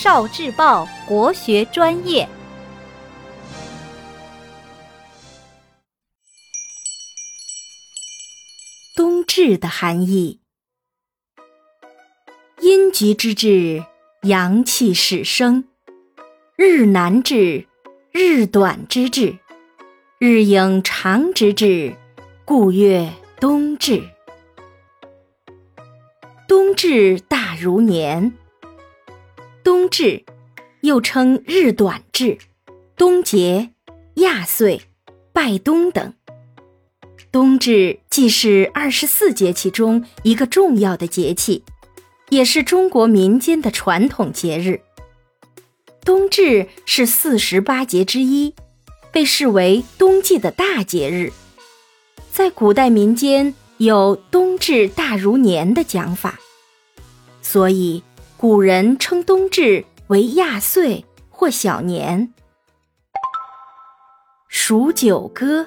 少智报国学专业。冬至的含义：阴极之至，阳气始生；日南至，日短之至，日影长之至，故曰冬至。冬至大如年。至又称日短至、冬节、亚岁、拜冬等。冬至既是二十四节气中一个重要的节气，也是中国民间的传统节日。冬至是四十八节之一，被视为冬季的大节日。在古代民间有“冬至大如年”的讲法，所以。古人称冬至为亚岁或小年。数九歌：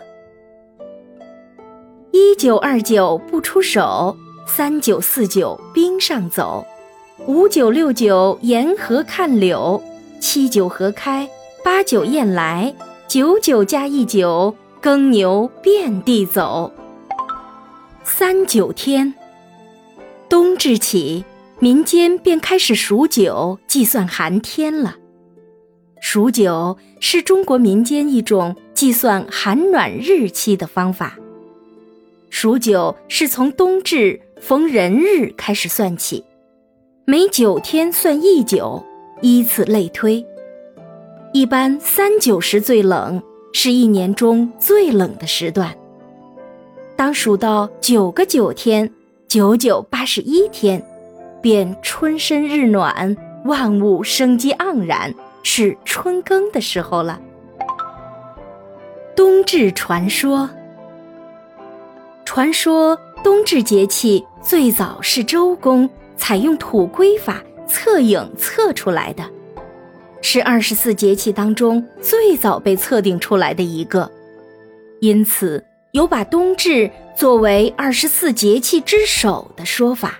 一九二九不出手，三九四九冰上走，五九六九沿河看柳，七九河开，八九雁来，九九加一九耕牛遍地走。三九天，冬至起。民间便开始数九计算寒天了。数九是中国民间一种计算寒暖日期的方法。数九是从冬至逢人日开始算起，每九天算一九，依次类推。一般三九时最冷，是一年中最冷的时段。当数到九个九天，九九八十一天。便春深日暖，万物生机盎然，是春耕的时候了。冬至传说，传说冬至节气最早是周公采用土圭法测影测出来的，是二十四节气当中最早被测定出来的一个，因此有把冬至作为二十四节气之首的说法。